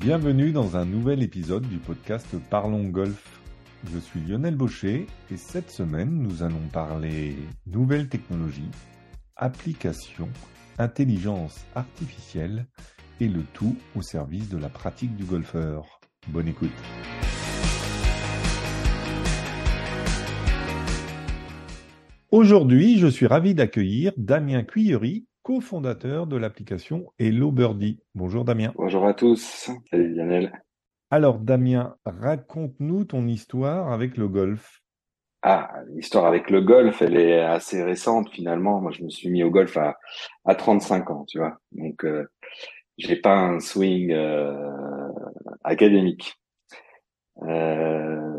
Bienvenue dans un nouvel épisode du podcast Parlons Golf. Je suis Lionel Baucher et cette semaine nous allons parler nouvelles technologies, applications, intelligence artificielle et le tout au service de la pratique du golfeur. Bonne écoute. Aujourd'hui, je suis ravi d'accueillir Damien Cuillery, cofondateur de l'application Hello Birdie. Bonjour Damien. Bonjour à tous. Salut Lionel. Alors Damien, raconte-nous ton histoire avec le golf. Ah, l'histoire avec le golf, elle est assez récente finalement. Moi, je me suis mis au golf à, à 35 ans, tu vois. Donc, euh, j'ai pas un swing euh, académique. Euh,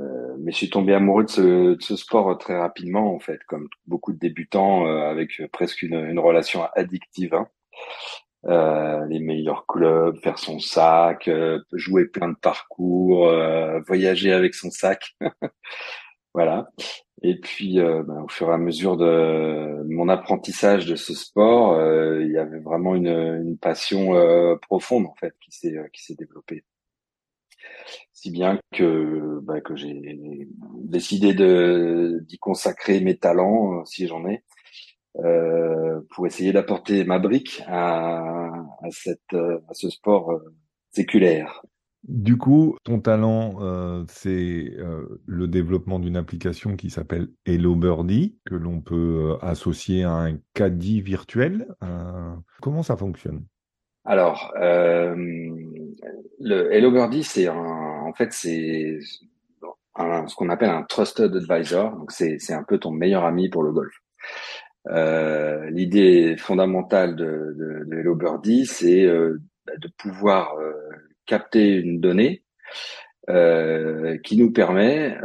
mais je suis tombé amoureux de ce, de ce, sport très rapidement, en fait, comme beaucoup de débutants, euh, avec presque une, une relation addictive. Hein. Euh, les meilleurs clubs, faire son sac, euh, jouer plein de parcours, euh, voyager avec son sac. voilà. Et puis, ben, au fur et à mesure de mon apprentissage de ce sport, il y avait vraiment une, une passion profonde en fait qui s'est qui s'est développée si bien que bah, que j'ai décidé de d'y consacrer mes talents, euh, si j'en ai, euh, pour essayer d'apporter ma brique à, à ce sport euh, séculaire. Du coup, ton talent, euh, c'est euh, le développement d'une application qui s'appelle Hello Birdie, que l'on peut associer à un caddie virtuel. comment ça fonctionne? Alors, euh, le Hello Birdie, c'est en fait c'est ce qu'on appelle un trusted advisor. Donc c'est un peu ton meilleur ami pour le golf. Euh, L'idée fondamentale de, de, de, Hello Birdie, c'est euh, bah, de pouvoir capter une donnée qui nous permet,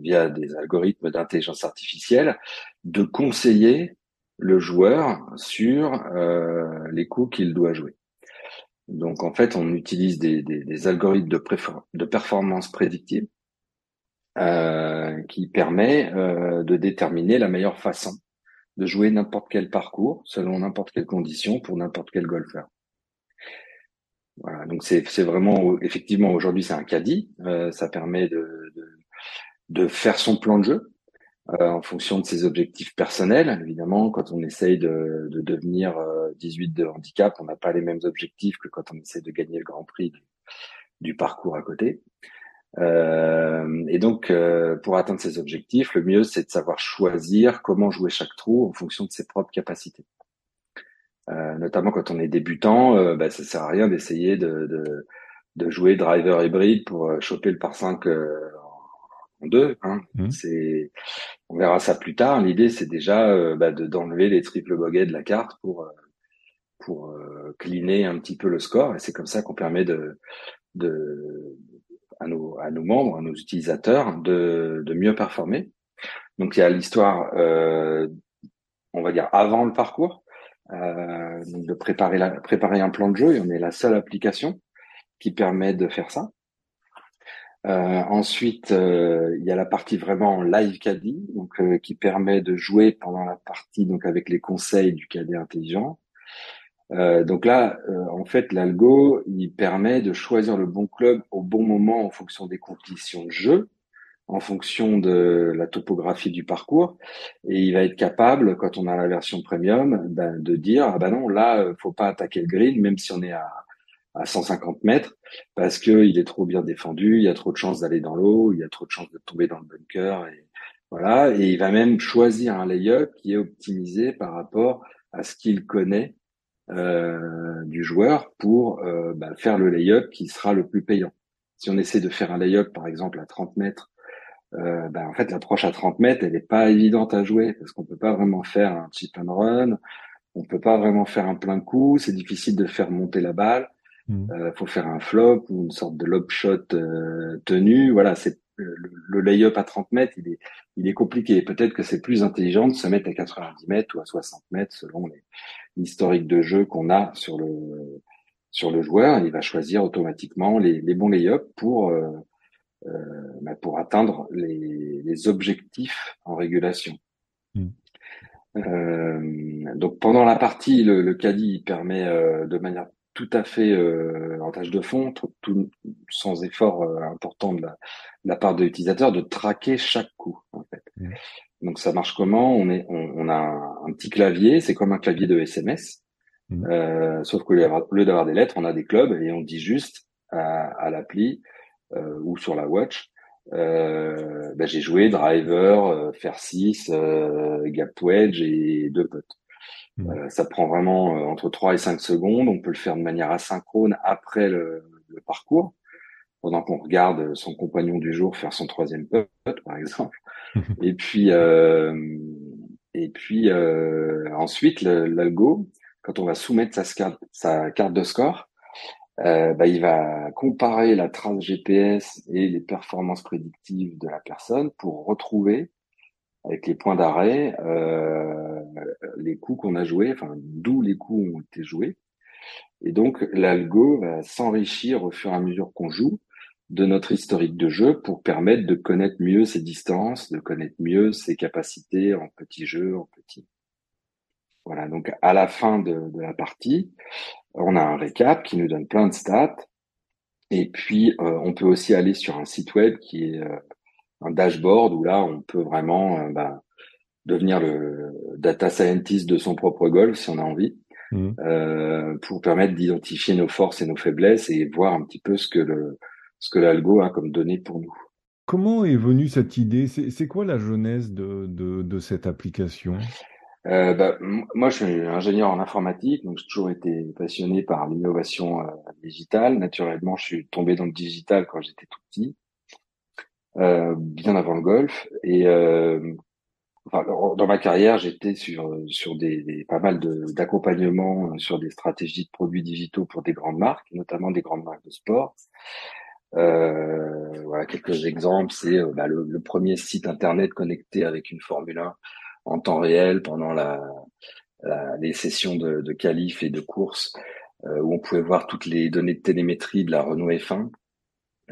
via des algorithmes d'intelligence artificielle, de conseiller le joueur sur euh, les coups qu'il doit jouer. Donc en fait, on utilise des, des, des algorithmes de, de, performance prédictive euh, qui permet euh, de déterminer la meilleure façon de jouer n'importe quel parcours selon n'importe quelle condition pour n'importe quel golfeur. Voilà, donc c'est vraiment effectivement aujourd'hui c'est un caddie, euh, ça permet de, de, de faire son plan de jeu, euh, en fonction de ses objectifs personnels. Évidemment, quand on essaye de, de devenir 18 euh, de handicap, on n'a pas les mêmes objectifs que quand on essaie de gagner le Grand Prix du, parcours à côté. Euh, et donc, euh, pour atteindre ces objectifs, le mieux, c'est de savoir choisir comment jouer chaque trou en fonction de ses propres capacités. Euh, notamment quand on est débutant, euh, bah, ça sert à rien d'essayer de, de, de, jouer driver hybride pour choper le par 5 deux. Hein. Mmh. C'est, on verra ça plus tard. L'idée, c'est déjà euh, bah, de d'enlever les triples bogeys de la carte pour euh, pour euh, cleaner un petit peu le score. Et c'est comme ça qu'on permet de de à nos à nos membres, à nos utilisateurs, de de mieux performer. Donc il y a l'histoire, on va dire avant le parcours, de préparer la, préparer un plan de jeu. Et on est la seule application qui permet de faire ça. Euh, ensuite, euh, il y a la partie vraiment live caddie, donc euh, qui permet de jouer pendant la partie donc avec les conseils du cadet intelligent. donc là, en fait, l'algo, il permet de choisir le bon club au bon moment en fonction des conditions de jeu, en fonction de la topographie du parcours, et il va être capable, quand on a la version premium, ben, de dire ah ben non, là, faut pas attaquer le green, même si on est à à 150 mètres parce que il est trop bien défendu, il y a trop de chances d'aller dans l'eau, il y a trop de chances de tomber dans le bunker et voilà. Et il va même choisir un layup qui est optimisé par rapport à ce qu'il connaît euh, du joueur pour euh, bah, faire le layup qui sera le plus payant. Si on essaie de faire un layup par exemple à 30 mètres, euh, bah, en fait l'approche à 30 mètres elle n'est pas évidente à jouer parce qu'on peut pas vraiment faire un chip and run, on peut pas vraiment faire un plein coup, c'est difficile de faire monter la balle. Il mm. euh, faut faire un flop ou une sorte de lob shot euh, tenu. Voilà, c'est le, le lay-up à 30 mètres, il est, il est compliqué. Peut-être que c'est plus intelligent de se mettre à 90 mètres ou à 60 mètres selon l'historique de jeu qu'on a sur le sur le joueur. Il va choisir automatiquement les, les bons lay-up pour euh, euh, bah, pour atteindre les, les, objectifs en régulation. Mm. Euh, donc pendant la partie, le, le caddie permet de manière tout à fait euh, en tâche de fond, tout, sans effort euh, important de la, de la, part de l'utilisateur, de traquer chaque coup. En fait. Mmh. Donc ça marche comment? On est, on, a un, petit clavier, c'est comme un clavier de SMS, mmh. euh, sauf qu'au lieu d'avoir des lettres, on a des clubs et on dit juste à, à l'appli euh, ou sur la watch. Euh, bah, j'ai joué driver, euh, faire 6, gap wedge et deux potes. Mmh. Euh, ça prend vraiment euh, entre 3 et 5 secondes. On peut le faire de manière asynchrone après le, le parcours, pendant qu'on regarde son compagnon du jour faire son troisième putt, par exemple. et puis, euh, et puis euh, ensuite, l'algo, quand on va soumettre sa, sa carte de score, euh, bah, il va comparer la trace GPS et les performances prédictives de la personne pour retrouver avec les points d'arrêt, euh, les coups qu'on a joués, enfin d'où les coups ont été joués. Et donc l'algo va s'enrichir au fur et à mesure qu'on joue de notre historique de jeu pour permettre de connaître mieux ses distances, de connaître mieux ses capacités en petit jeu, en petit. Voilà, donc à la fin de, la partie, on a un récap qui nous donne plein de stats. Et puis, euh, on peut aussi aller sur un site web qui est euh, un dashboard où là, on peut vraiment euh, bah, devenir le data scientist de son propre golf si on a envie, mmh. euh, pour permettre d'identifier nos forces et nos faiblesses et voir un petit peu ce que le ce que l'algo a comme données pour nous. Comment est venue cette idée? C'est quoi la genèse de, de, de cette application? Euh, bah, moi, je suis ingénieur en informatique, donc j'ai toujours été passionné par l'innovation euh, digitale. Naturellement, je suis tombé dans le digital quand j'étais tout petit. Euh, bien avant le golf. Et euh, enfin, dans ma carrière, j'étais sur sur des, des pas mal d'accompagnement euh, sur des stratégies de produits digitaux pour des grandes marques, notamment des grandes marques de sport. Euh, voilà quelques exemples. C'est bah, le, le, premier site internet connecté avec une Formule 1 en temps réel pendant la, la les sessions de, de qualif et de course où on pouvait voir toutes les données de télémétrie de la Renault F1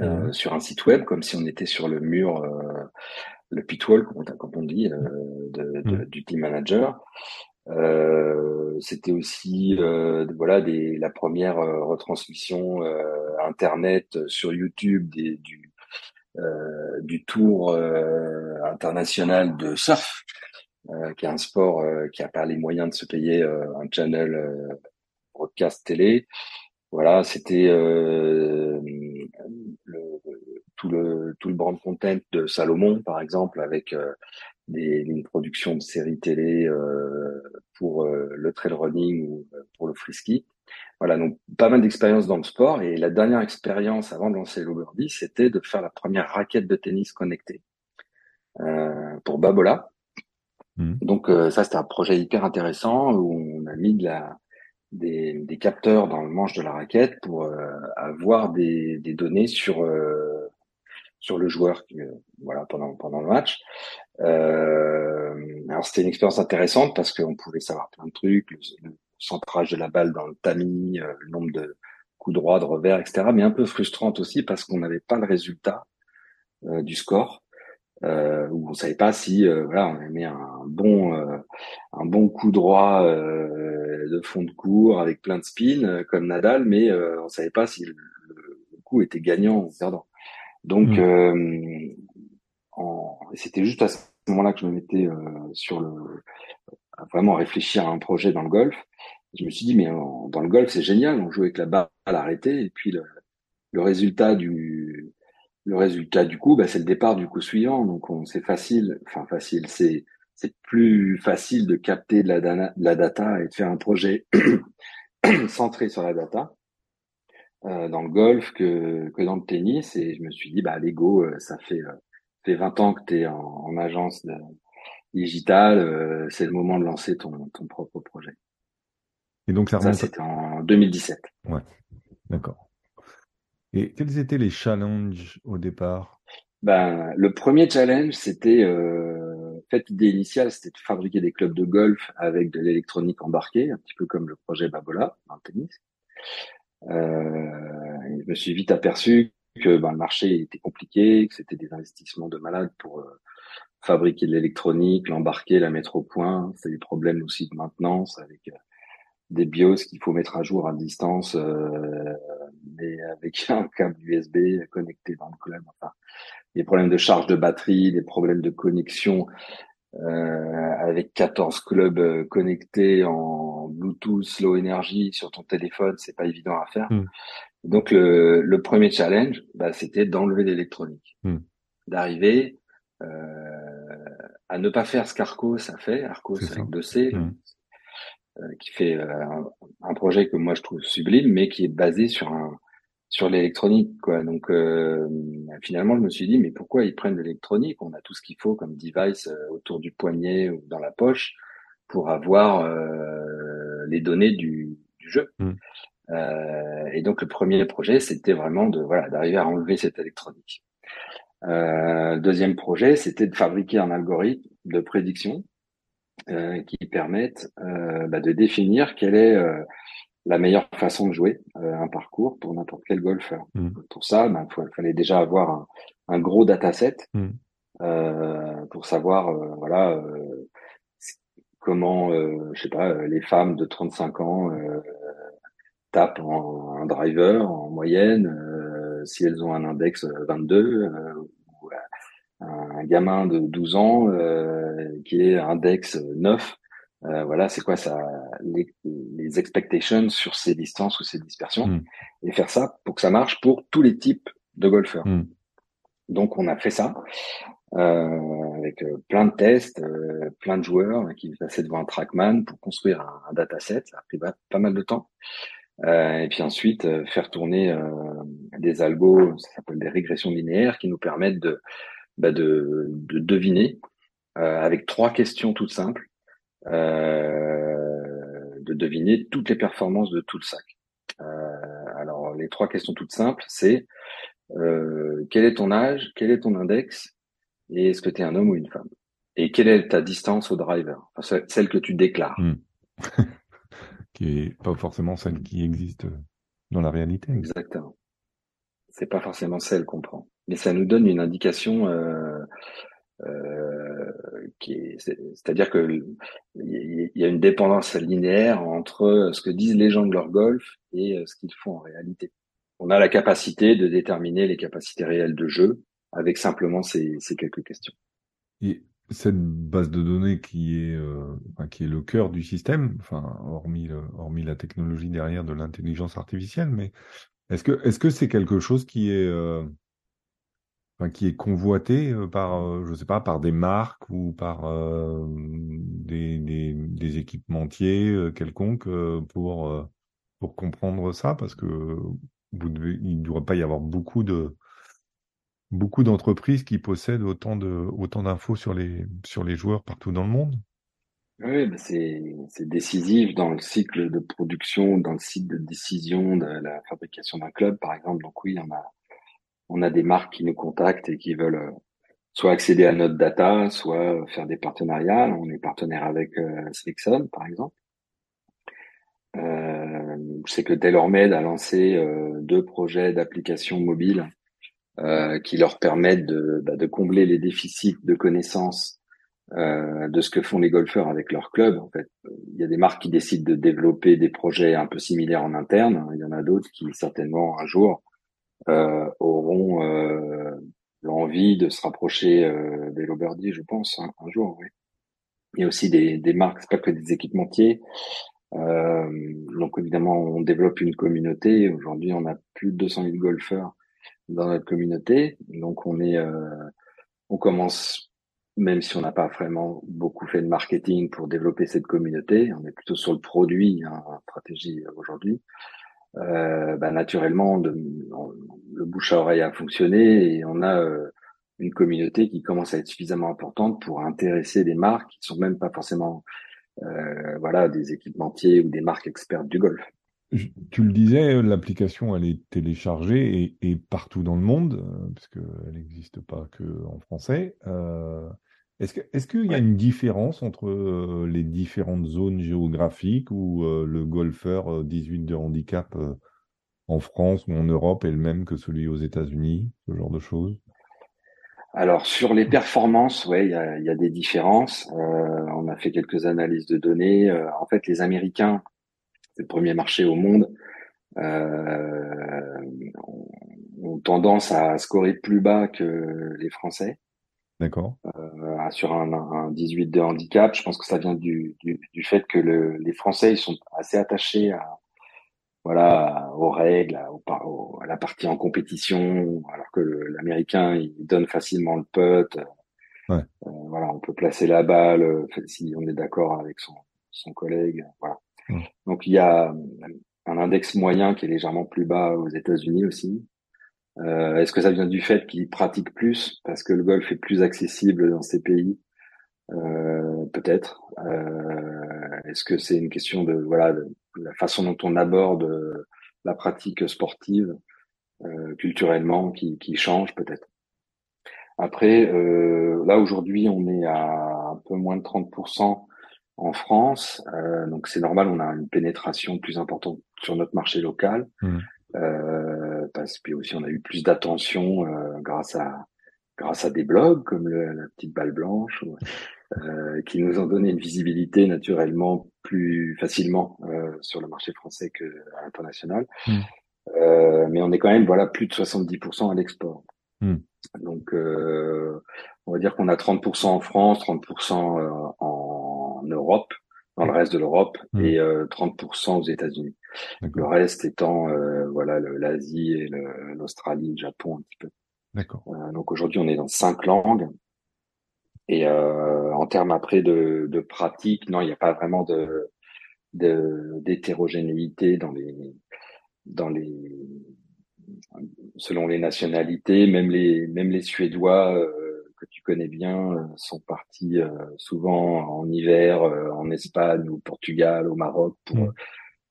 euh, sur un site web, comme si on était sur le mur, euh, le pitwall, comme on dit, euh, de, de, du team manager. C'était aussi voilà des, la première retransmission internet sur YouTube des, du du tour international de surf, qui est un sport qui a pas les moyens de se payer un channel broadcast télé. Voilà, c'était euh, tout le tout le brand content de Salomon, par exemple, avec euh, des, une production de séries télé euh, pour euh, le trail running ou euh, pour le frisky. Voilà, donc pas mal d'expériences dans le sport. Et la dernière expérience avant de lancer l'Overdy, c'était de faire la première raquette de tennis connectée pour Babola. Mmh. Donc ça, c'était un projet hyper intéressant où on a mis de la des, des, capteurs dans le manche de la raquette pour euh, avoir des, des, données sur euh, sur le joueur euh, voilà pendant pendant le match. Euh, alors c'était une expérience intéressante parce qu'on pouvait savoir plein de trucs, le, centrage de la balle dans le tamis, le nombre de coups droits, de revers, etc. Mais un peu frustrante aussi parce qu'on n'avait pas le résultat du score euh, où on savait pas si euh, voilà on avait un bon euh, un bon coup droit euh, de fond de cours avec plein de spin euh, comme Nadal, mais on savait pas si le, coup était gagnant ou perdant. Donc mmh. c'était juste à ce moment-là que je me mettais sur le à vraiment réfléchir à un projet dans le golf. Je me suis dit mais dans le golf c'est génial, on joue avec la balle arrêtée et puis le, le résultat du le résultat du coup, bah, c'est le départ du coup suivant. Donc c'est facile, enfin facile, c'est c'est plus facile de capter de la, data, de la data et de faire un projet centré sur la data euh, dans le golf que, que dans le tennis. Et je me suis dit, bah Lego, euh, ça fait euh, fait 20 ans que tu es en, en, agence de, digitale, euh, c'est le moment de lancer ton, ton propre projet. Et donc ça, ça c'était en 2017. Ouais, d'accord. Et quels étaient les challenges au départ? Ben, Le premier challenge, c'était, euh, fait, l'idée initiale, c'était de fabriquer des clubs de golf avec de l'électronique embarquée, un petit peu comme le projet Babola dans le tennis. Euh, je me suis vite aperçu que ben, le marché était compliqué, que c'était des investissements de malades pour euh, fabriquer de l'électronique, l'embarquer, la mettre au point. C'est des problèmes aussi de maintenance avec euh, des BIOS qu'il faut mettre à jour à distance, mais avec un câble USB connecté dans le club. Enfin, des problèmes de charge de batterie, des problèmes de connexion euh, avec 14 clubs connectés en Bluetooth, low energy sur ton téléphone, c'est pas évident à faire. Hmm. Donc le, le, premier challenge, bah, c'était d'enlever l'électronique, hmm. d'arriver euh, à ne pas faire ce qu'Arcos a fait, Arcos avec 2C, hmm. euh, qui fait euh, un, un, projet que moi je trouve sublime, mais qui est basé sur un sur l'électronique quoi. Donc euh, finalement, je me suis dit mais pourquoi ils prennent l'électronique? On a tout ce qu'il faut comme device autour du poignet ou dans la poche pour avoir les données du, du jeu. Euh, et donc le premier projet, c'était vraiment de voilà d'arriver à enlever cette électronique. Euh, deuxième projet, c'était de fabriquer un algorithme de prédiction euh, qui permette euh, bah, de définir quelle est euh, la meilleure façon de jouer euh, un parcours pour n'importe quel golfeur. Mmh. Pour ça, il bah, fallait déjà avoir un, un gros dataset mmh. pour savoir voilà comment, je sais pas, les femmes de 35 ans tapent en, un driver en moyenne, euh, si elles ont un index 22, euh, euh, ou un gamin de 12 ans qui est index 9, voilà, c'est quoi ça, les, les, expectations sur ces distances ou ces dispersions, hmm. et faire ça pour que ça marche pour tous les types de golfeurs. Hmm. Donc on a fait ça euh, avec plein de tests, euh, plein de joueurs qui passaient devant un trackman pour construire un, un dataset. Ça a pris pas mal de temps. Euh, et puis ensuite, euh, faire tourner euh, des algos, ça s'appelle des régressions linéaires, qui nous permettent de, bah de, de, deviner avec trois questions toutes simples, de deviner toutes les performances de tout le sac. alors, les trois questions toutes simples, c'est quel est ton âge, quel est ton index, et est-ce que tu es un homme ou une femme? Et quelle est ta distance au driver, enfin, celle que tu déclares. Hmm. qui est pas forcément celle qui existe dans la réalité. Exactement. C'est pas forcément celle qu'on prend, mais ça nous donne une indication euh, euh, c'est-à-dire que il y a une dépendance linéaire entre ce que disent les gens de leur golf et euh, ce qu'ils font en réalité. On a la capacité de déterminer les capacités réelles de jeu avec simplement ces, ces quelques questions. Et cette base de données qui est, euh, qui est le cœur du système, enfin, hormis, hormis la technologie derrière de l'intelligence artificielle, mais est-ce que est-ce que c'est quelque chose qui est, euh, qui est convoité euh, par, euh, je sais pas, par des marques ou par euh, des, équipementiers quelconques pour pour comprendre ça, parce que il ne doit pas y avoir beaucoup de beaucoup d'entreprises qui possèdent autant de autant d'infos sur les sur les joueurs partout dans le monde. Oui, c'est décisif dans le cycle de production, dans le cycle de décision de la fabrication d'un club, par exemple. Donc oui, on a on a des marques qui nous contactent et qui veulent euh, soit accéder à notre data, soit faire des partenariats. On est partenaire avec euh, par exemple. Euh, je sais que TaylorMade a lancé euh, deux projets d'applications mobiles euh, qui leur permettent de, bah, de, combler les déficits de connaissances de ce que font les golfeurs avec leur club. Il y a des marques qui décident de développer des projets un peu similaires en interne. Il y en a d'autres qui certainement un jour auront euh, l'envie de se rapprocher euh, des Loberdy, je pense, hein, un jour. Oui. Il y a aussi des, des marques, pas que des équipementiers. Euh, donc évidemment, on développe une communauté. Aujourd'hui, on a plus de 200 000 golfeurs dans notre communauté. Donc on est, euh, on commence, même si on n'a pas vraiment beaucoup fait de marketing pour développer cette communauté, on est plutôt sur le produit, hein, stratégie aujourd'hui. Euh, bah, naturellement, le bouche à oreille a fonctionné et on a euh, une communauté qui commence à être suffisamment importante pour intéresser des marques qui sont même pas forcément euh, voilà des équipementiers ou des marques expertes du golf. Tu le disais, l'application, elle est téléchargée et, partout dans le monde, euh, puisqu'elle n'existe pas que en français. Euh, est-ce qu'il est qu'il y a une différence entre euh, les différentes zones géographiques où euh, le golfeur 18 de handicap en France ou en Europe est le même que celui aux États-Unis, ce genre de choses? Alors sur les performances, ouais, il y a, y a, des différences. on a fait quelques analyses de données. en fait, les Américains c'est le premier marché au monde, euh, ont, tendance à scorer plus bas que les Français. D'accord. Euh, sur un, un, 18 de handicap, je pense que ça vient du, du, du fait que le, les Français ils sont assez attachés à voilà aux règles, à, à la partie en compétition, alors que l'Américain il donne facilement le putt. Ouais. Euh, voilà, on peut placer la balle euh, si on est d'accord avec son, son collègue. Voilà. Donc il y a un index moyen qui est légèrement plus bas aux États-Unis aussi. Euh, Est-ce que ça vient du fait qu'ils pratiquent plus parce que le golf est plus accessible dans ces pays? Euh, Peut-être. Euh, Est-ce que c'est une question de voilà la façon dont on aborde la pratique sportive culturellement qui, change peut-être? Après, là aujourd'hui, on est à un peu moins de 30% en France, donc c'est normal, on a une pénétration plus importante sur notre marché local. Mmh. Euh, parce que aussi on a eu plus d'attention euh, grâce à grâce à des blogs comme le, la petite balle blanche euh, qui nous ont donné une visibilité naturellement plus facilement euh, sur le marché français que à l'international. Mm. Euh, mais on est quand même voilà plus de 70% à l'export. Mm. Donc on va dire qu'on a 30% en France, 30% en Europe dans le reste de l'Europe mmh. et 30% euh, aux États-Unis. Le reste étant euh, voilà l'Asie et l'Australie, le, Japon un petit peu. D'accord. Euh, donc aujourd'hui, on est dans cinq langues. Et en termes après de, de pratique, non, il n'y a pas vraiment de d'hétérogénéité dans les dans les selon les nationalités, même les même les Suédois que tu connais bien euh, sont partis euh, souvent en hiver euh, en Espagne ou au Portugal, au Maroc pour mm.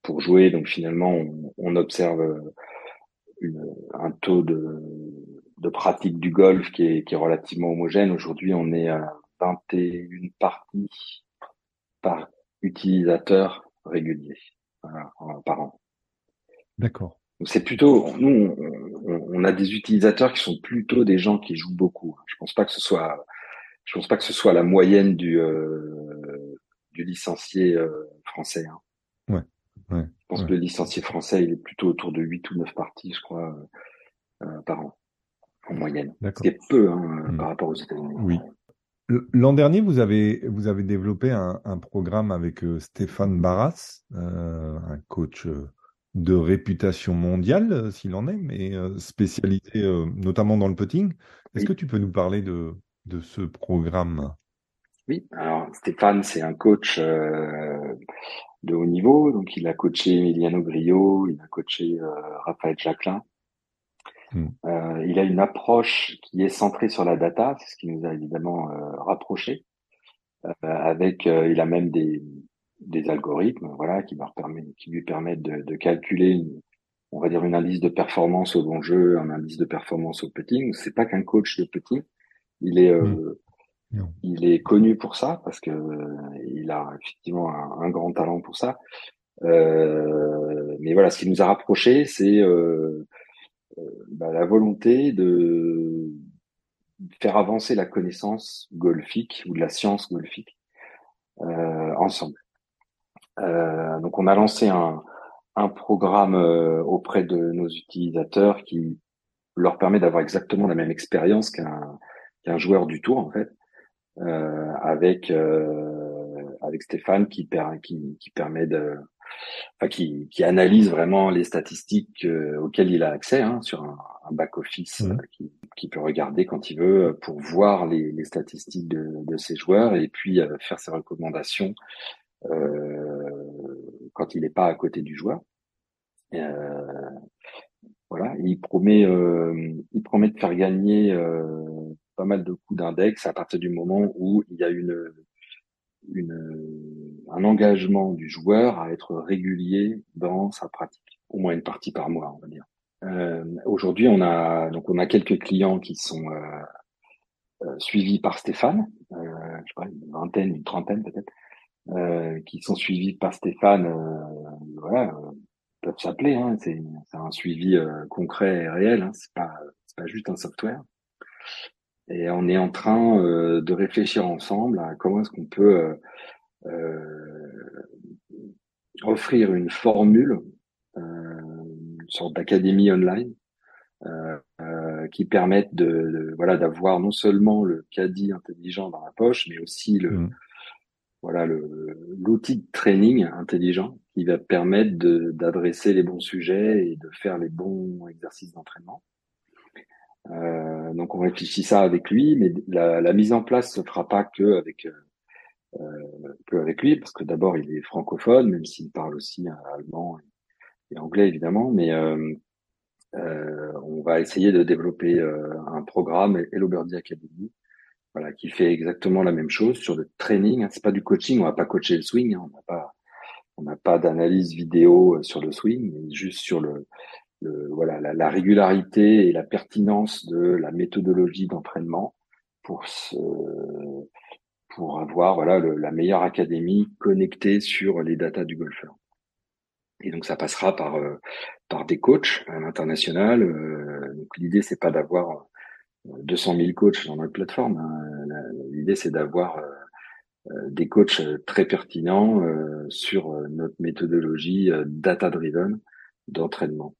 Pour jouer. Donc finalement, on, on observe une, un taux de, de pratique du golf qui est, qui est relativement homogène. Aujourd'hui, on est à 21 parties par utilisateur régulier voilà, par an. D'accord. C'est plutôt, nous, on, a des utilisateurs qui sont plutôt des gens qui jouent beaucoup. Je pense pas que ce soit, je pense pas que ce soit la moyenne du euh, du licencié euh, français. Hein. Ouais. Je pense que le licencié français, il est plutôt autour de 8 ou 9 parties, je crois, euh, par an, en moyenne. Ce qui est peu hein, hmm. par rapport aux États-Unis. Oui. L'an dernier, vous avez, vous avez développé un, un programme avec Stéphane Barras, un coach de réputation mondiale, euh, s'il en est, mais euh, spécialisé euh, notamment dans le putting. Est-ce que tu peux nous parler de, de ce programme? Oui, alors Stéphane, c'est un coach de haut niveau, donc il a coaché Emiliano Grillo, il a coaché Raphaël Jacquelin. Hmm. il a une approche qui est centrée sur la data, c'est ce qui nous a évidemment rapprochés. avec, il a même des, des algorithmes, voilà, qui, leur permet, qui lui permettent de, de calculer, une, on va dire, une indice de performance au bon jeu, un indice de performance au putting. C'est pas qu'un coach de putting, il est, euh, il est connu pour ça parce que euh, il a effectivement un, grand talent pour ça. Euh, mais voilà, ce qui nous a rapprochés, c'est euh, euh, bah, la volonté de faire avancer la connaissance golfique ou de la science golfique ensemble. Euh, donc on a lancé un, un programme euh, auprès de nos utilisateurs qui leur permet d'avoir exactement la même expérience qu'un qu'un joueur du tour en fait, euh, avec avec Stéphane qui, qui, qui permet de Enfin, qui, qui, analyse vraiment les statistiques auxquelles il a accès hein, sur un, un back office mmh. qui, qui, peut regarder quand il veut pour voir les, les statistiques de, de, ses joueurs et puis faire ses recommandations euh, quand il n'est pas à côté du joueur. Euh, voilà, il promet, euh, il promet de faire gagner pas mal de coups d'index à partir du moment où il y a une, une, un engagement du joueur à être régulier dans sa pratique, au moins une partie par mois, on va dire. Euh, Aujourd'hui, on a donc on a quelques clients qui sont euh, suivis par Stéphane, euh, je sais pas, une vingtaine, une trentaine peut-être, euh, qui sont suivis par Stéphane, euh, voilà, euh, peuvent s'appeler. Hein, c'est un suivi concret et réel. Hein, c'est pas c'est pas juste un software. Et on est en train de réfléchir ensemble à comment est-ce qu'on peut offrir une formule, une sorte d'académie online, qui permette de, voilà d'avoir non seulement le caddie intelligent dans la poche, mais aussi le mmh. voilà le l'outil de training intelligent qui va permettre d'adresser les bons sujets et de faire les bons exercices d'entraînement. Euh, donc on réfléchit ça avec lui, mais la, la, mise en place se fera pas que avec euh, que avec lui, parce que d'abord il est francophone, même s'il parle aussi allemand et, anglais évidemment, mais euh, euh, on va essayer de développer euh, un programme Hello Birdie Academy, voilà, qui fait exactement la même chose sur le training. Hein. C'est pas du coaching, on va pas coacher le swing, hein. on n'a pas on n'a pas d'analyse vidéo euh, sur le swing, mais juste sur le, voilà la, la, régularité et la pertinence de la méthodologie d'entraînement pour se, pour avoir voilà la meilleure académie connectée sur les datas du golfeur. Et donc ça passera par euh, par des coachs à l'international. Euh, donc l'idée c'est pas d'avoir 200 000 coachs dans notre plateforme. Hein. L'idée c'est d'avoir euh, des coachs très pertinents sur notre méthodologie data-driven d'entraînement.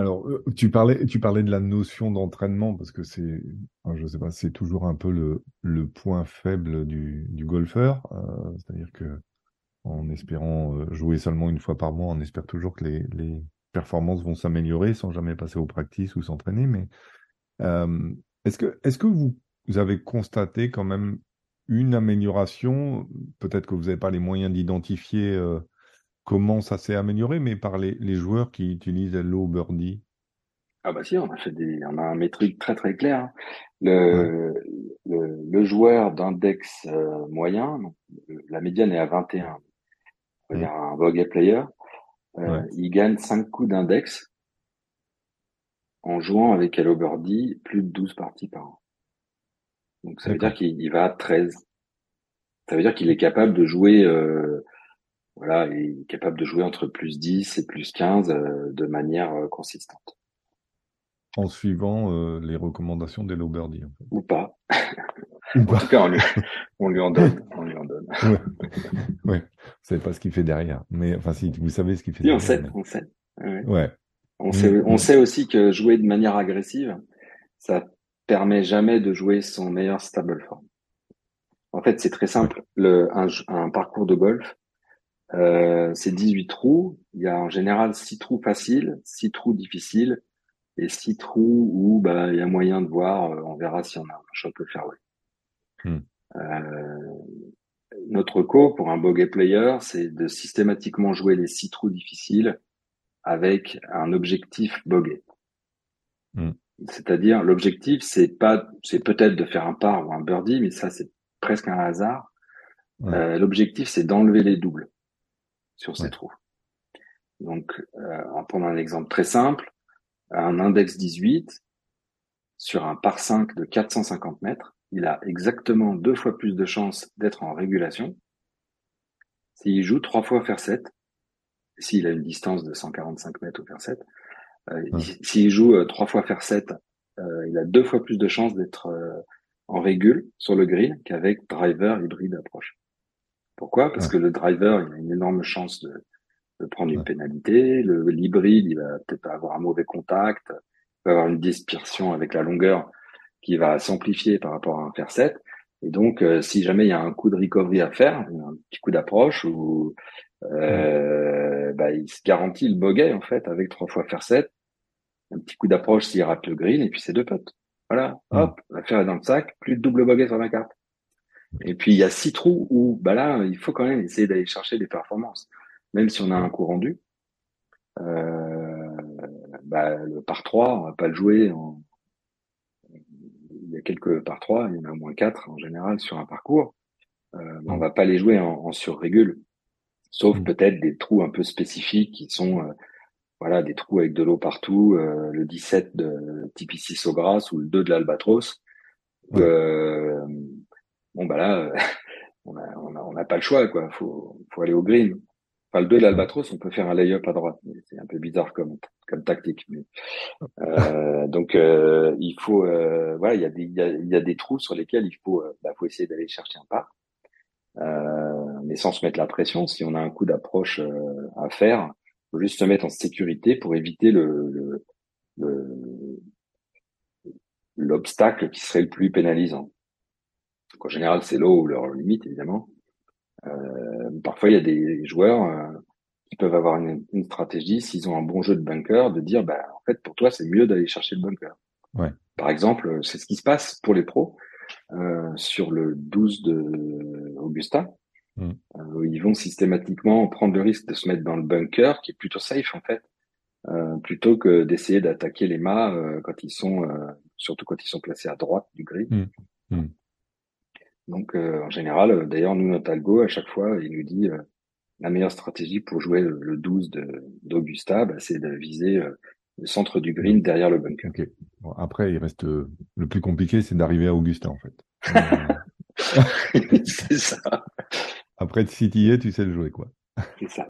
Alors, tu parlais, tu parlais de la notion d'entraînement parce que c'est, je sais pas, c'est toujours un peu le, le point faible du, du golfeur. C'est-à-dire que en espérant euh, jouer seulement une fois par mois, on espère toujours que les, les performances vont s'améliorer sans jamais passer au practice ou s'entraîner. Mais euh, est-ce que, est-ce que vous, vous avez constaté quand même une amélioration? Peut-être que vous n'avez pas les moyens d'identifier euh, comment ça s'est amélioré, mais par les, les joueurs qui utilisent Hello Birdie. Ah bah si, on a fait des, on a un métrique très très clair. Hein. Le, le, le, joueur d'index moyen, la médiane est à 21 on un bogey player, euh, il gagne 5 coups d'index en jouant avec Hello Birdie plus de 12 parties par an. Donc ça veut dire qu'il va à 13. Ça veut dire qu'il est capable de jouer euh, voilà, il est capable de jouer entre plus 10 et plus 15 euh, de manière consistante. En suivant les recommandations d'Hello Birdie. En fait. Ou pas. En tout cas, on lui, on lui en donne. On lui en donne. ouais. ouais. Vous savez pas ce qu'il fait derrière. Mais, enfin, si, vous savez ce qu'il fait oui, derrière. on sait, on sait. Ouais. ouais. On, sait, mm, on mm. sait aussi que jouer de manière agressive, ça permet jamais de jouer son meilleur stable form. En fait, c'est très simple. Le, un, un, parcours de golf, euh, c'est 18 trous. Il y a en général 6 trous faciles, 6 trous difficiles et 6 trous où bah, il y a moyen de voir, euh, on verra si on a un shot le fairway. Hmm. Euh, notre co pour un bogey player, c'est de systématiquement jouer les six trous difficiles avec un objectif bogey. Hmm. C'est-à-dire l'objectif, c'est pas, c'est peut-être de faire un par ou un birdie, mais ça c'est presque un hasard. Euh, l'objectif, c'est d'enlever les doubles sur ces trous. Donc, euh, en prenant un exemple très simple, un index 18 sur un par 5 de 450 mètres, il a exactement deux fois plus de chances d'être en régulation s'il joue trois fois faire 7, s'il a une distance de 145 mètres au faire 7. Euh, S'il joue euh, trois fois faire 7, euh, il a deux fois plus de chances d'être euh, en régule sur le green qu'avec driver hybride approche. Pourquoi? Parce que le driver, il a une énorme chance de, de prendre une pénalité. Le l'hybride, il va peut-être avoir un mauvais contact, il va avoir une dispersion avec la longueur qui va s'amplifier par rapport à un fer 7. Et donc, euh, si jamais il y a un coup de recovery à faire, un petit coup d'approche, ou euh, bah, il se garantit le bogey en fait avec trois fois fer 7, un petit coup d'approche s'il rate le green, et puis c'est deux potes. Voilà, hop, l'affaire est dans le sac, plus de double bogey sur la carte. Et puis il y a six trous où bah là, il faut quand même essayer d'aller chercher des performances, même si on a un coup rendu. Euh, bah, le par 3, on va pas le jouer en, il y a quelques par trois, il y en a au moins quatre en général sur un parcours. Euh, on va pas les jouer en, en surrégule, sauf mm. peut-être des trous un peu spécifiques qui sont euh, voilà des trous avec de l'eau partout, euh, le 17 de Tipici Sogras ou le 2 de l'Albatros. Euh, bon bah là, on n'a on a, pas le choix quoi, faut faut aller au green. Enfin, le 2 de l'Albatros, on peut faire un lay-up à droite. C'est un peu bizarre comme, tactique. Euh, donc, euh, il faut, euh, voilà, il y, a des, trous sur lesquels il faut, euh, bah, faut essayer d'aller chercher un pas. mais sans se mettre la pression. Si on a un coup d'approche à faire, faut juste se mettre en sécurité pour éviter le, l'obstacle qui serait le plus pénalisant. En général, c'est l'eau ou leur limite, évidemment. Euh, parfois, il y a des joueurs euh, qui peuvent avoir une, une stratégie, s'ils ont un bon jeu de bunker, de dire, bah, en fait, pour toi, c'est mieux d'aller chercher le bunker. Ouais. Par exemple, c'est ce qui se passe pour les pros euh, sur le 12 de Augusta. Mm. Euh, ils vont systématiquement prendre le risque de se mettre dans le bunker, qui est plutôt safe en fait, euh, plutôt que d'essayer d'attaquer les mâts euh, quand ils sont, surtout quand ils sont placés à droite du grid. Mm. Mm. Donc en général, d'ailleurs nous notre algo à chaque fois, il nous dit la meilleure stratégie pour jouer le 12 d'Augusta, bah, c'est de viser le centre du green derrière le bunker. Bon, après, il reste le plus compliqué, c'est d'arriver à Augusta en fait. c'est ça. Après, si tu y es, tu sais le jouer, quoi. C'est ça.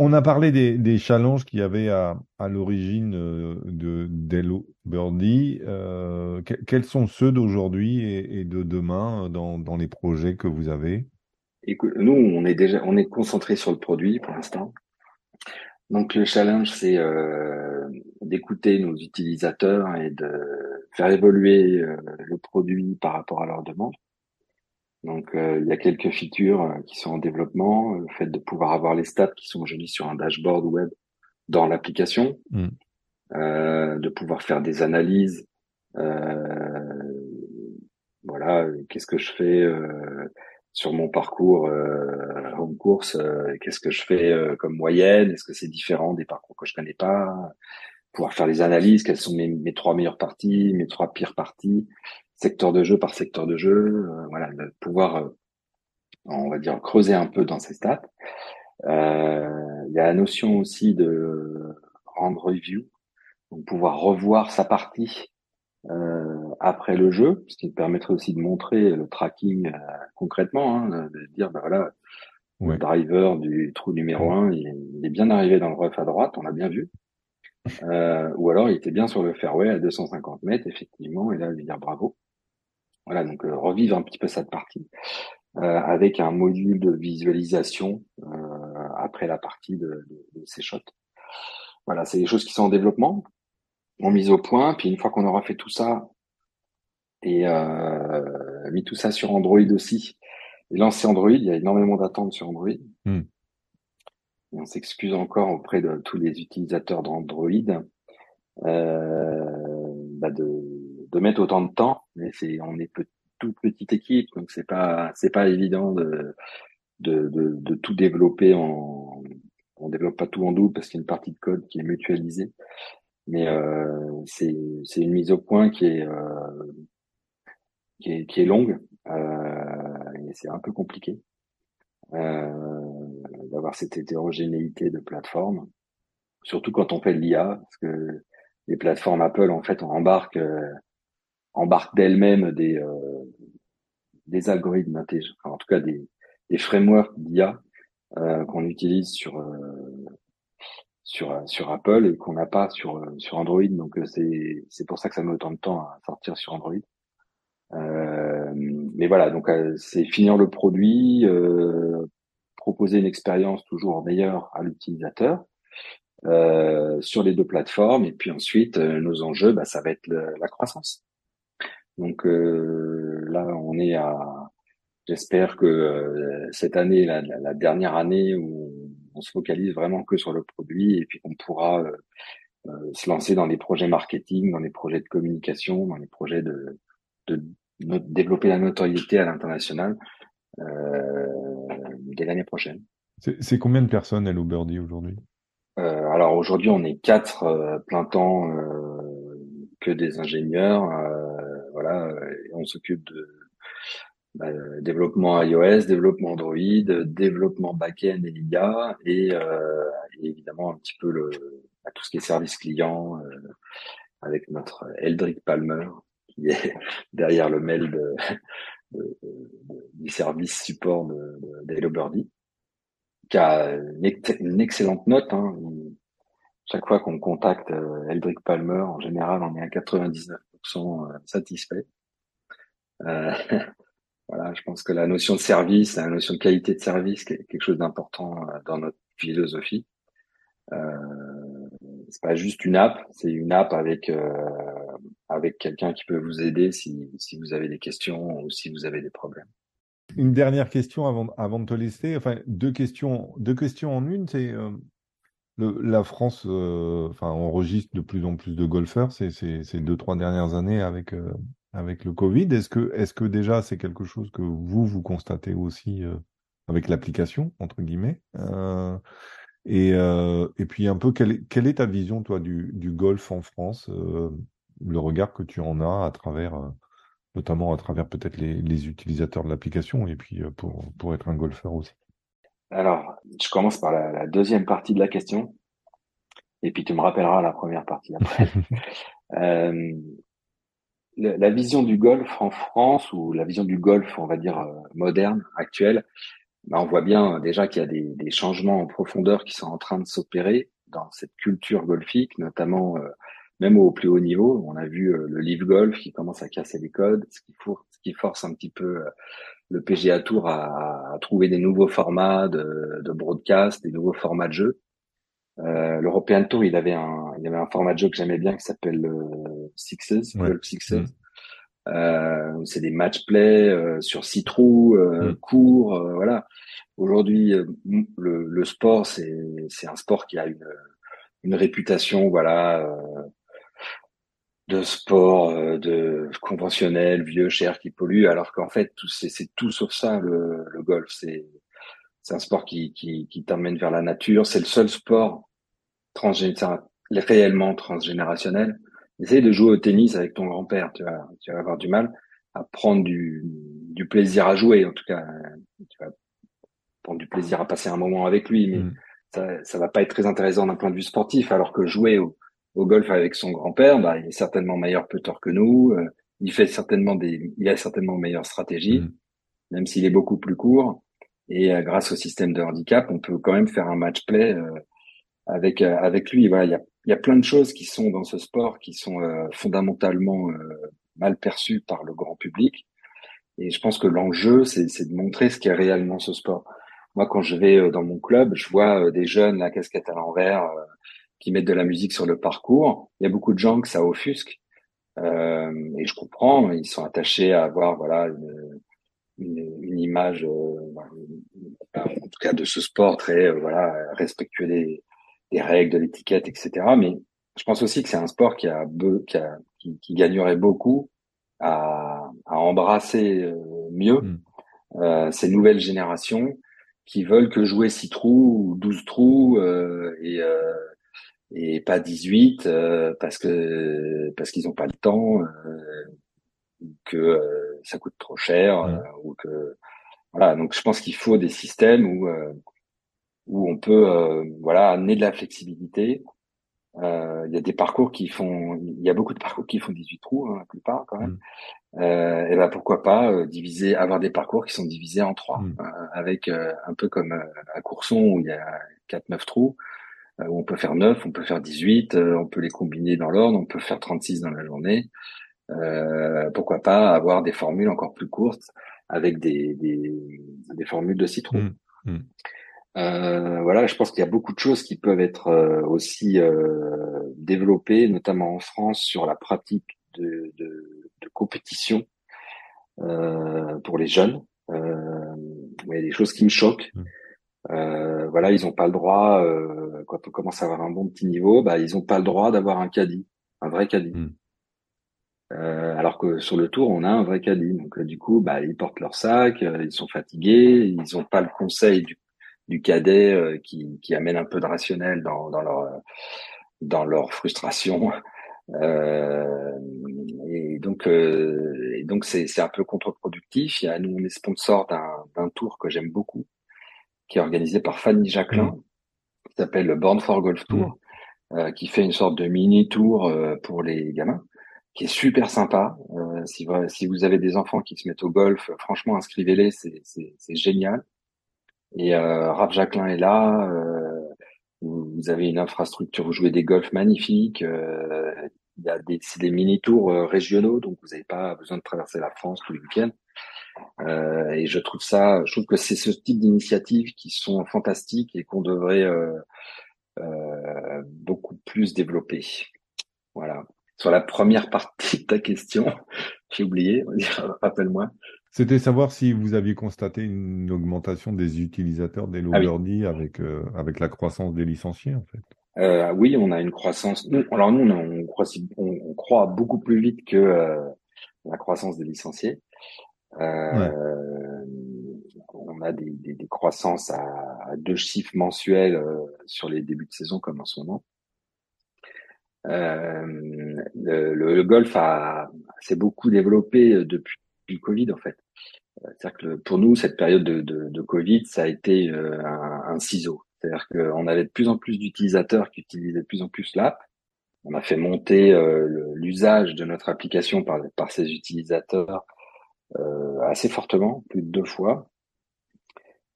On a parlé des, challenges qu'il y avait à, l'origine euh, de d'Hello Birdie. Euh, quels sont ceux d'aujourd'hui et, de demain euh, dans, les projets que vous avez? Nous, on est déjà, on est concentré sur le produit pour l'instant. Donc le challenge, c'est d'écouter nos utilisateurs et de faire évoluer le produit par rapport à leurs demandes. Donc euh, il y a quelques features euh, qui sont en développement, le fait de pouvoir avoir les stats qui sont aujourd'hui sur un dashboard web dans l'application, mm. euh, de pouvoir faire des analyses. voilà, qu'est-ce que je fais sur mon parcours en course Qu'est-ce que je fais comme moyenne? Est-ce que c'est différent des parcours que je connais pas? Pouvoir faire des analyses. Quelles sont mes, mes trois meilleures parties, mes trois pires parties secteur de jeu par secteur de jeu, euh, voilà, de pouvoir, euh, on va dire, creuser un peu dans ces stats. Euh, il y a la notion aussi de rendre review, donc pouvoir revoir sa partie après le jeu, ce qui permettrait aussi de montrer le tracking concrètement, hein, de, dire ben voilà, le driver du trou numéro 1, il, il, est bien arrivé dans le rough à droite, on l'a bien vu. ou alors il était bien sur le fairway à 250 mètres, effectivement, et là lui dire bravo. Voilà, donc euh, revivre un petit peu cette partie euh, avec un module de visualisation euh, après la partie de, ces shots. Voilà, c'est des choses qui sont en développement, en mise au point. Puis une fois qu'on aura fait tout ça et mis tout ça sur Android aussi, et lancé Android, il y a énormément d'attentes sur Android. Hmm. Et on s'excuse encore auprès de tous les utilisateurs d'Android bah de de mettre autant de temps, mais c'est on est toute petite équipe, donc c'est pas c'est pas évident de, de, de, tout développer en on développe pas tout en double parce qu'il y a une partie de code qui est mutualisée, mais euh, c'est une mise au point qui est euh, qui est qui est longue euh, et c'est un peu compliqué euh, d'avoir cette hétérogénéité de plateforme, surtout quand on fait de l'IA parce que les plateformes Apple en fait on embarque euh, embarque d'elle-même des, euh, des algorithmes en tout cas des, des frameworks d'IA euh, qu'on utilise sur euh, sur sur Apple et qu'on n'a pas sur sur Android. Donc c'est c'est pour ça que ça met autant de temps à sortir sur Android. mais voilà, donc c'est finir le produit, proposer une expérience toujours meilleure à l'utilisateur. Euh, sur les deux plateformes et puis ensuite nos enjeux bah, ça va être la croissance donc euh, là, on est à, j'espère que euh, cette année, la, la, dernière année où on se focalise vraiment que sur le produit et puis qu'on pourra euh, se lancer dans des projets marketing, dans des projets de communication, dans des projets de, de, développer la notoriété à l'international euh, dès l'année prochaine. C'est combien de personnes à Birdie aujourd'hui? Euh, Alors aujourd'hui, on est quatre plein temps que des ingénieurs euh, on s'occupe de bah, développement iOS, développement Android, développement backend et IA, et, euh, évidemment un petit peu le bah, tout ce qui est service client euh, avec notre Eldrick Palmer qui est derrière le mail du service support de, de Birdie, qui a une, excellente note. Hein. Chaque fois qu'on contacte Eldrick Palmer, en général, on est à 99 sont euh, satisfaits. Euh, voilà, je pense que la notion de service, la notion de qualité de service, est quelque chose d'important dans notre philosophie. Euh, c'est pas juste une app, c'est une app avec euh, avec quelqu'un qui peut vous aider si, si vous avez des questions ou si vous avez des problèmes. Une dernière question avant, avant de te laisser, enfin deux questions, deux questions en une, c'est euh, la France, euh, enregistre de plus en plus de golfeurs ces, deux trois dernières années avec euh, le Covid. Est-ce que déjà c'est quelque chose que vous vous constatez aussi avec l'application entre guillemets et, euh, et puis un peu, quelle est, ta vision, toi, du, golf en France, euh, le regard que tu en as à travers, euh, notamment à travers peut-être les, les utilisateurs de l'application, et puis euh, pour, pour être un golfeur aussi? Alors, je commence par la, la, deuxième partie de la question, et puis tu me rappelleras la première partie après. euh, la vision du golf en France, ou la vision du golf, on va dire, moderne, actuelle, bah, on voit bien euh, déjà qu'il y a des, des, changements en profondeur qui sont en train de s'opérer dans cette culture golfique, notamment euh, même au plus haut niveau. On a vu euh, le Live Golf qui commence à casser les codes, ce qui, ce qui force un petit peu le PGA Tour à, à, trouver des nouveaux formats de, de, broadcast, des nouveaux formats de jeu. Euh, L'European Tour, il avait un, il avait un format de jeu que j'aimais bien qui s'appelle le Sixes, Golf Sixes. Mm. Euh, c'est des match play euh, sur six trous, euh, mm. courts, euh, voilà. Aujourd'hui, le, le, sport, c'est c'est un sport qui a une une réputation, voilà, de sport, de conventionnel, vieux, cher, qui pollue, alors qu'en fait, c'est c'est tout sauf ça le, le golf. C'est c'est un sport qui qui, qui t'emmène vers la nature. C'est le seul sport transgénérationnel, réellement transgénérationnel essaye de jouer au tennis avec ton grand-père, tu vas, tu vas avoir du mal à prendre du, du plaisir à jouer, en tout cas, tu vas prendre du plaisir à passer un moment avec lui, mais mm. ça, ça va pas être très intéressant d'un point de vue sportif, alors que jouer au, au golf avec son grand-père, bah, il est certainement meilleur putter que nous, euh, il fait certainement des, il a certainement une meilleure stratégie, mm. même s'il est beaucoup plus court, et euh, grâce au système de handicap, on peut quand même faire un match play euh, avec avec lui. Voilà, il y a il y a plein de choses qui sont dans ce sport qui sont euh, fondamentalement euh, mal perçues par le grand public. Et je pense que l'enjeu, c'est de montrer ce qu'est réellement ce sport. Moi, quand je vais euh, dans mon club, je vois des jeunes, la casquette à l'envers, qui mettent de la musique sur le parcours. Il y a beaucoup de gens que ça offusque. Euh, et je comprends, ils sont attachés à avoir voilà une, une, une image, en tout cas de ce sport très voilà respectueux des, des règles, de l'étiquette, etc. Mais je pense aussi que c'est un sport qui a, qui, a qui, qui, gagnerait beaucoup à, à embrasser euh, mieux mm. euh, ces nouvelles générations qui veulent que jouer 6 trous ou 12 trous euh, et, euh, et pas 18 euh, parce que parce qu'ils n'ont pas le temps que ça coûte trop cher mm. ou que voilà donc je pense qu'il faut des systèmes où où on peut euh, voilà amener de la flexibilité. Euh, il y a des parcours qui font, il y a beaucoup de parcours qui font 18 trous, hein, la plupart quand même. Mm. Euh, et ben pourquoi pas euh, diviser, avoir des parcours qui sont divisés en trois, mm. avec un peu comme à Courson où il y a 4-9 trous, on peut faire 9, on peut faire 18, on peut les combiner dans l'ordre, on peut faire 36 dans la journée. pourquoi pas avoir des formules encore plus courtes avec des, des, des formules de 6 trous. Mm. Euh, voilà, je pense qu'il y a beaucoup de choses qui peuvent être euh, aussi euh, développées, notamment en France, sur la pratique de, de, de compétition euh, pour les jeunes. Euh, il y a des choses qui me choquent. Mmh. Voilà, ils n'ont pas le droit, quand on commence à avoir un bon petit niveau, bah, ils n'ont pas le droit d'avoir un caddie, un vrai caddie. Mmh. alors que sur le tour, on a un vrai caddie. Donc du coup, bah, ils portent leur sac, ils sont fatigués, ils n'ont pas le conseil du du cadet euh, qui, qui amène un peu de rationnel dans, dans leur dans leur frustration. Euh, et donc, euh, et donc c'est, un peu contre-productif. Nous, on est sponsor d'un tour que j'aime beaucoup, qui est organisé par Fanny Jacquelin, mmh. qui s'appelle le Born for Golf Tour, mmh. euh, qui fait une sorte de mini tour euh, pour les gamins, qui est super sympa. Euh, si, si vous avez des enfants qui se mettent au golf, franchement, inscrivez-les, c'est, génial. Et euh, Raph Jacquelin est là. Euh, vous avez une infrastructure, vous jouez des golfs magnifiques. Euh, il y a des, c'est des mini tours euh, régionaux, donc vous n'avez pas besoin de traverser la France tous les week-ends. Euh, et je trouve ça, je trouve que c'est ce type d'initiatives qui sont fantastiques et qu'on devrait euh, euh, beaucoup plus développer. Voilà. Sur la première partie de ta question, j'ai oublié, rappelle-moi. C'était savoir si vous aviez constaté une augmentation des utilisateurs des ah oui. avec, euh, avec la croissance des licenciés, en fait. Euh, oui, on a une croissance. alors nous, on, croit, on, croit, beaucoup plus vite que euh, la croissance des licenciés. Euh, on a des, des, des croissances à, à, deux chiffres mensuels euh, sur les débuts de saison comme en ce moment. Euh, le, le, golf a s'est beaucoup développé depuis le Covid en fait. C'est-à-dire que pour nous, cette période de, de, de Covid, ça a été un, un ciseau. C'est-à-dire qu'on avait de plus en plus d'utilisateurs qui utilisaient de plus en plus l'app. On a fait monter euh, l'usage de notre application par, par ces utilisateurs euh, assez fortement, plus de deux fois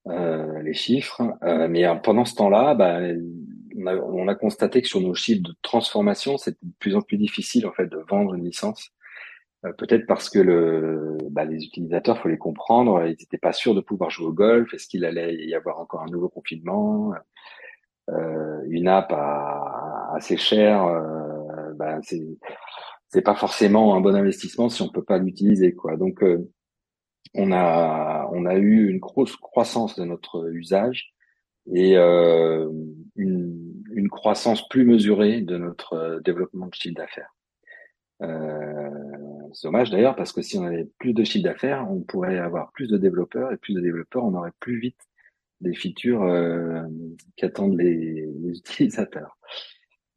euh, les chiffres. Euh, mais pendant ce temps-là, bah, on, a, on, a, constaté que sur nos chiffres de transformation, c'était de plus en plus difficile en fait de vendre une licence. Peut-être parce que le, bah, les utilisateurs, faut les comprendre, ils n'étaient pas sûrs de pouvoir jouer au golf. Est-ce qu'il allait y avoir encore un nouveau confinement? Euh, Une app à, assez chère, euh, bah, c'est pas forcément un bon investissement si on peut pas l'utiliser quoi. Donc euh, on a on a eu une grosse croissance de notre usage et euh, une, une, croissance plus mesurée de notre euh, développement de chiffre d'affaires. Euh, c'est dommage d'ailleurs parce que si on avait plus de chiffre d'affaires, on pourrait avoir plus de développeurs et plus de développeurs, on aurait plus vite des features euh, qu'attendent les, les, utilisateurs.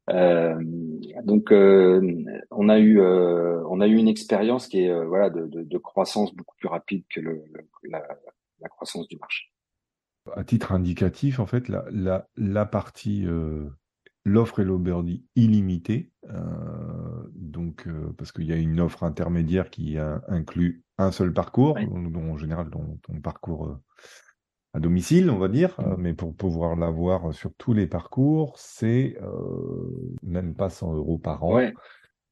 Euh, donc, euh, on a eu, euh, on a eu une expérience qui est voilà de, de, de, croissance beaucoup plus rapide que le, la, la, croissance du marché. À titre indicatif, en fait, la, la, la partie l'offre Hello Birdie illimitée, donc parce qu'il y a une offre intermédiaire qui inclut un seul parcours, dont, en général dont, ton parcours à domicile, on va dire, euh, mais pour pouvoir l'avoir sur tous les parcours, c'est euh, même pas 100 euros par an,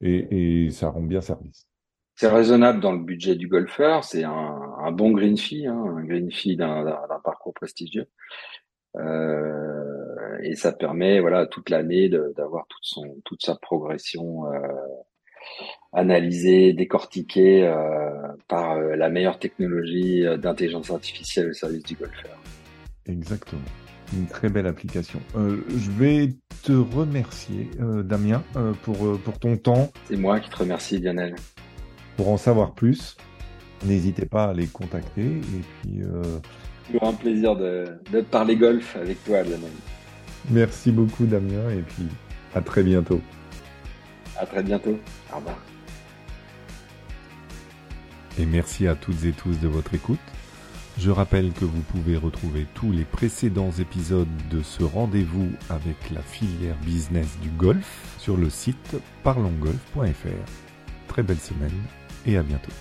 et, et, ça rend bien service. C'est raisonnable dans le budget du golfeur, c'est un, un, bon green fee, hein, un green fee d'un parcours prestigieux, euh, et ça permet, voilà, toute l'année d'avoir toute son toute sa progression. Euh, analysé, décortiqué euh, par euh, la meilleure technologie euh, d'intelligence artificielle au service du golfeur. Exactement. Une très belle application. je vais te remercier, Damien, pour, pour ton temps. C'est moi qui te remercie, Lionel. Pour en savoir plus, n'hésitez pas à les contacter. Et puis, C'est un plaisir de, de parler golf avec toi, Lionel. Merci beaucoup, Damien, et puis à très bientôt. À très bientôt. Au revoir. Et merci à toutes et tous de votre écoute. Je rappelle que vous pouvez retrouver tous les précédents épisodes de ce rendez-vous avec la filière business du golf sur le site parlongolf.fr. Très belle semaine et à bientôt.